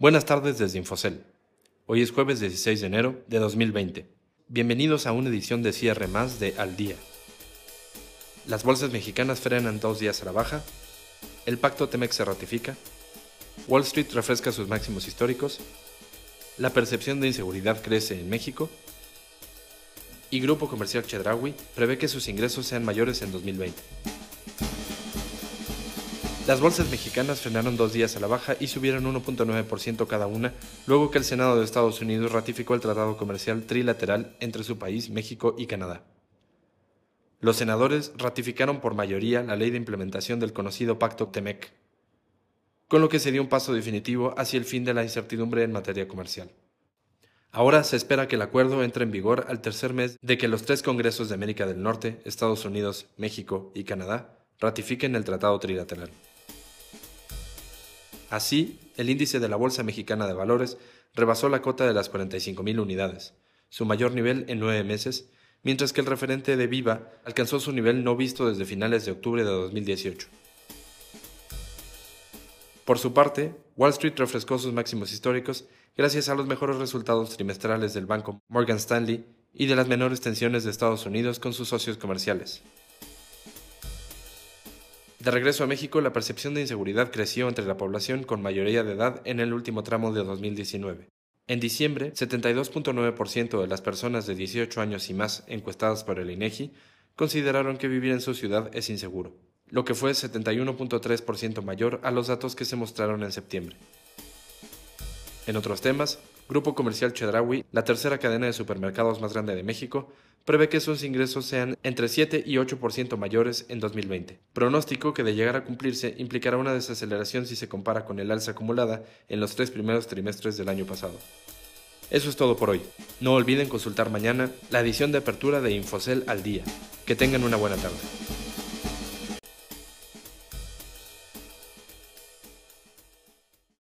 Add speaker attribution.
Speaker 1: Buenas tardes desde Infocel. Hoy es jueves 16 de enero de 2020. Bienvenidos a una edición de cierre más de Al Día. Las bolsas mexicanas frenan dos días a la baja, el pacto Temex se ratifica, Wall Street refresca sus máximos históricos, la percepción de inseguridad crece en México y Grupo Comercial Chedraui prevé que sus ingresos sean mayores en 2020. Las bolsas mexicanas frenaron dos días a la baja y subieron 1.9% cada una, luego que el Senado de Estados Unidos ratificó el tratado comercial trilateral entre su país, México y Canadá. Los senadores ratificaron por mayoría la ley de implementación del conocido Pacto TEMEC, con lo que se dio un paso definitivo hacia el fin de la incertidumbre en materia comercial. Ahora se espera que el acuerdo entre en vigor al tercer mes de que los tres congresos de América del Norte, Estados Unidos, México y Canadá, ratifiquen el tratado trilateral. Así, el índice de la Bolsa Mexicana de Valores rebasó la cota de las 45.000 unidades, su mayor nivel en nueve meses, mientras que el referente de Viva alcanzó su nivel no visto desde finales de octubre de 2018. Por su parte, Wall Street refrescó sus máximos históricos gracias a los mejores resultados trimestrales del banco Morgan Stanley y de las menores tensiones de Estados Unidos con sus socios comerciales. De regreso a México, la percepción de inseguridad creció entre la población con mayoría de edad en el último tramo de 2019. En diciembre, 72.9% de las personas de 18 años y más encuestadas por el INEGI consideraron que vivir en su ciudad es inseguro, lo que fue 71.3% mayor a los datos que se mostraron en septiembre. En otros temas, Grupo Comercial Chedraui, la tercera cadena de supermercados más grande de México, prevé que sus ingresos sean entre 7 y 8% mayores en 2020. Pronóstico que de llegar a cumplirse implicará una desaceleración si se compara con el alza acumulada en los tres primeros trimestres del año pasado. Eso es todo por hoy. No olviden consultar mañana la edición de apertura de Infocel al día. Que tengan una buena tarde.